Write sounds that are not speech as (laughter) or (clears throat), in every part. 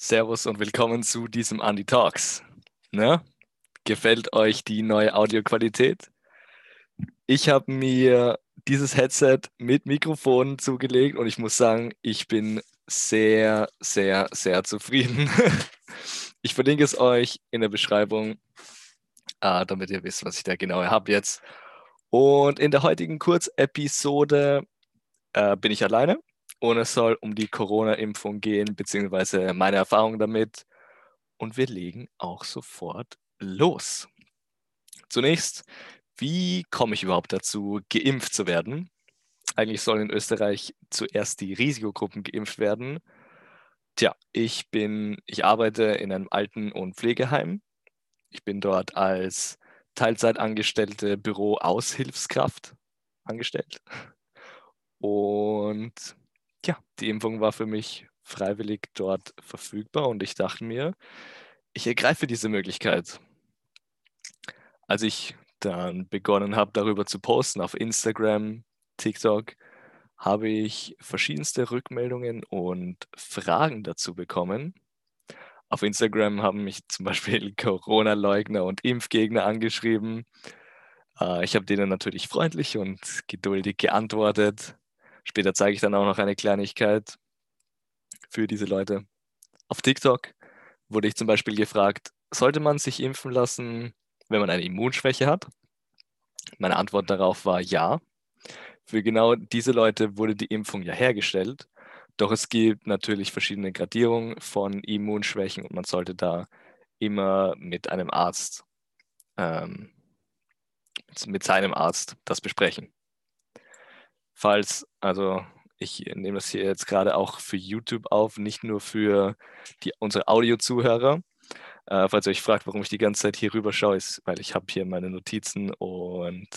Servus und willkommen zu diesem Andy Talks. Ne? Gefällt euch die neue Audioqualität? Ich habe mir dieses Headset mit Mikrofon zugelegt und ich muss sagen, ich bin sehr, sehr, sehr zufrieden. (laughs) ich verlinke es euch in der Beschreibung, äh, damit ihr wisst, was ich da genau habe jetzt. Und in der heutigen Kurzepisode äh, bin ich alleine und es soll um die Corona-Impfung gehen, beziehungsweise meine Erfahrung damit. Und wir legen auch sofort los. Zunächst, wie komme ich überhaupt dazu, geimpft zu werden? Eigentlich sollen in Österreich zuerst die Risikogruppen geimpft werden. Tja, ich bin, ich arbeite in einem Alten- und Pflegeheim. Ich bin dort als Teilzeitangestellte Büro-Aushilfskraft angestellt. Und ja, die Impfung war für mich freiwillig dort verfügbar und ich dachte mir, ich ergreife diese Möglichkeit. Als ich dann begonnen habe, darüber zu posten auf Instagram, TikTok, habe ich verschiedenste Rückmeldungen und Fragen dazu bekommen. Auf Instagram haben mich zum Beispiel (laughs) Corona-Leugner und Impfgegner angeschrieben. Äh, ich habe denen natürlich freundlich und geduldig geantwortet. Später zeige ich dann auch noch eine Kleinigkeit für diese Leute. Auf TikTok wurde ich zum Beispiel gefragt, sollte man sich impfen lassen, wenn man eine Immunschwäche hat? Meine Antwort darauf war ja. Für genau diese Leute wurde die Impfung ja hergestellt. Doch es gibt natürlich verschiedene Gradierungen von Immunschwächen und man sollte da immer mit einem Arzt, ähm, mit seinem Arzt das besprechen falls, also ich nehme das hier jetzt gerade auch für YouTube auf, nicht nur für die, unsere Audio-Zuhörer. Äh, falls ihr euch fragt, warum ich die ganze Zeit hier rüber schaue, ist, weil ich habe hier meine Notizen und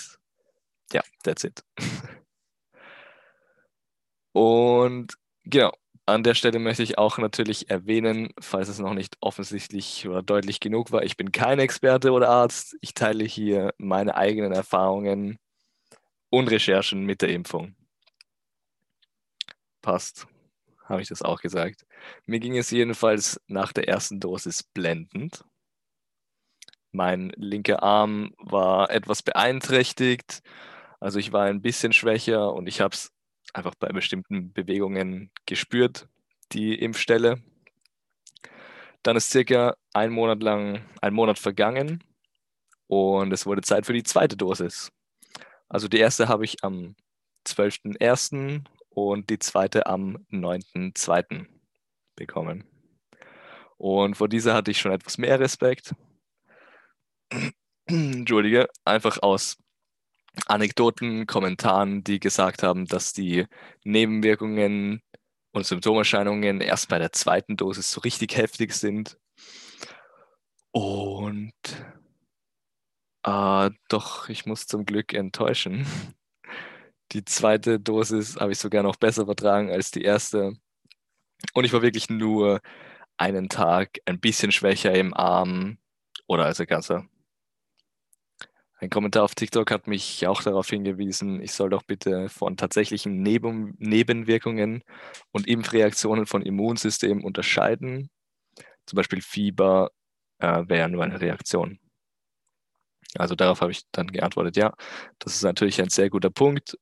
ja, that's it. (laughs) und genau, an der Stelle möchte ich auch natürlich erwähnen, falls es noch nicht offensichtlich oder deutlich genug war, ich bin kein Experte oder Arzt. Ich teile hier meine eigenen Erfahrungen und Recherchen mit der Impfung. Passt, habe ich das auch gesagt. Mir ging es jedenfalls nach der ersten Dosis blendend. Mein linker Arm war etwas beeinträchtigt, also ich war ein bisschen schwächer und ich habe es einfach bei bestimmten Bewegungen gespürt, die Impfstelle. Dann ist circa ein Monat lang, ein Monat vergangen und es wurde Zeit für die zweite Dosis. Also die erste habe ich am 12.01. und die zweite am 9.02. bekommen. Und vor dieser hatte ich schon etwas mehr Respekt. (clears throat) Entschuldige, einfach aus Anekdoten, Kommentaren, die gesagt haben, dass die Nebenwirkungen und Symptomerscheinungen erst bei der zweiten Dosis so richtig heftig sind. Und äh, doch, ich muss zum Glück enttäuschen. Die zweite Dosis habe ich sogar noch besser vertragen als die erste. Und ich war wirklich nur einen Tag ein bisschen schwächer im Arm oder als Ergasser. Ein Kommentar auf TikTok hat mich auch darauf hingewiesen, ich soll doch bitte von tatsächlichen Neben Nebenwirkungen und Impfreaktionen von Immunsystemen unterscheiden. Zum Beispiel Fieber äh, wäre nur eine Reaktion. Also darauf habe ich dann geantwortet, ja, das ist natürlich ein sehr guter Punkt.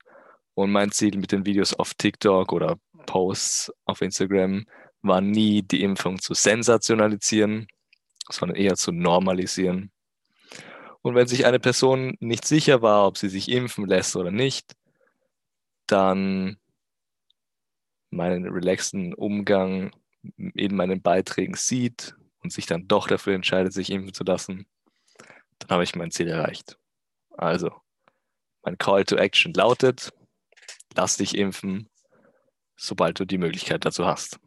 Und mein Ziel mit den Videos auf TikTok oder Posts auf Instagram war nie, die Impfung zu sensationalisieren, sondern eher zu normalisieren. Und wenn sich eine Person nicht sicher war, ob sie sich impfen lässt oder nicht, dann meinen relaxten Umgang in meinen Beiträgen sieht und sich dann doch dafür entscheidet, sich impfen zu lassen, dann habe ich mein Ziel erreicht. Also, mein Call to Action lautet, lass dich impfen, sobald du die Möglichkeit dazu hast.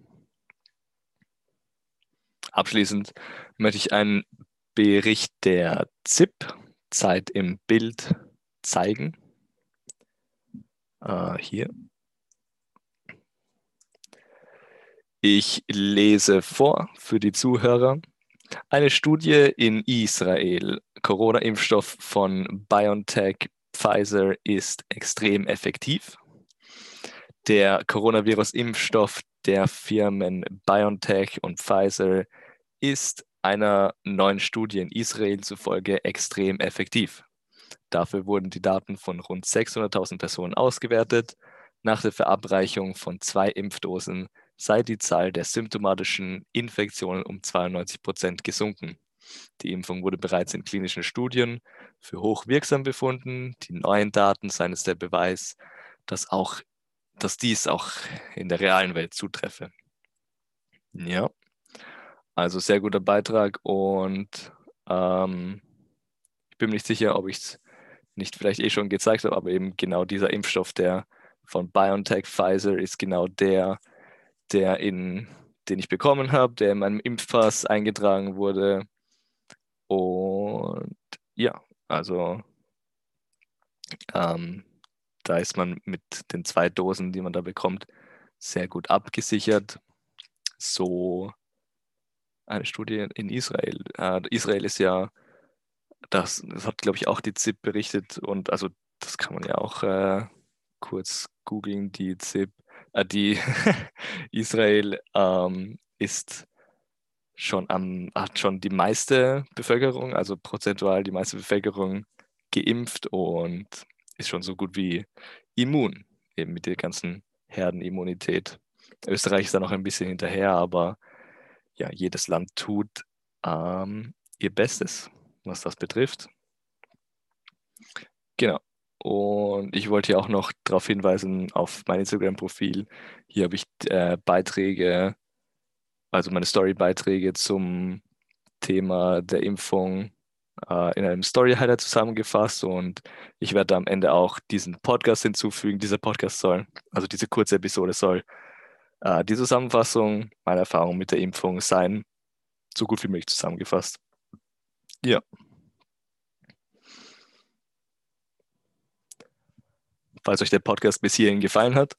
Abschließend möchte ich einen Bericht der ZIP, Zeit im Bild, zeigen. Äh, hier. Ich lese vor für die Zuhörer. Eine Studie in Israel. Corona-Impfstoff von BioNTech Pfizer ist extrem effektiv. Der Coronavirus-Impfstoff der Firmen BioNTech und Pfizer ist einer neuen Studie in Israel zufolge extrem effektiv. Dafür wurden die Daten von rund 600.000 Personen ausgewertet. Nach der Verabreichung von zwei Impfdosen sei die Zahl der symptomatischen Infektionen um 92 Prozent gesunken. Die Impfung wurde bereits in klinischen Studien für hochwirksam befunden. Die neuen Daten seien es der Beweis, dass, auch, dass dies auch in der realen Welt zutreffe. Ja, also sehr guter Beitrag und ähm, ich bin mir nicht sicher, ob ich es nicht vielleicht eh schon gezeigt habe, aber eben genau dieser Impfstoff, der von BioNTech Pfizer ist genau der, der in, den ich bekommen habe, der in meinem Impfpass eingetragen wurde. Und ja, also ähm, da ist man mit den zwei Dosen, die man da bekommt, sehr gut abgesichert. So eine Studie in Israel. Äh, Israel ist ja, das, das hat, glaube ich, auch die ZIP berichtet und also das kann man ja auch äh, kurz googeln, die ZIP, die (laughs) Israel ähm, ist schon am, hat schon die meiste Bevölkerung, also prozentual die meiste Bevölkerung geimpft und ist schon so gut wie immun, eben mit der ganzen Herdenimmunität. Österreich ist da noch ein bisschen hinterher, aber ja, jedes Land tut ähm, ihr Bestes, was das betrifft. Genau. Und ich wollte hier auch noch darauf hinweisen, auf mein Instagram-Profil. Hier habe ich äh, Beiträge, also meine Story-Beiträge zum Thema der Impfung äh, in einem Story-Highlight zusammengefasst. Und ich werde am Ende auch diesen Podcast hinzufügen. Dieser Podcast soll, also diese kurze Episode soll äh, die Zusammenfassung meiner Erfahrung mit der Impfung sein, so gut wie möglich zusammengefasst. Ja. Falls euch der Podcast bis hierhin gefallen hat,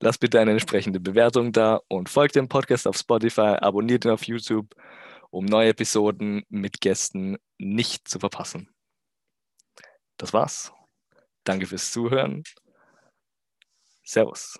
lasst bitte eine entsprechende Bewertung da und folgt dem Podcast auf Spotify, abonniert ihn auf YouTube, um neue Episoden mit Gästen nicht zu verpassen. Das war's. Danke fürs Zuhören. Servus.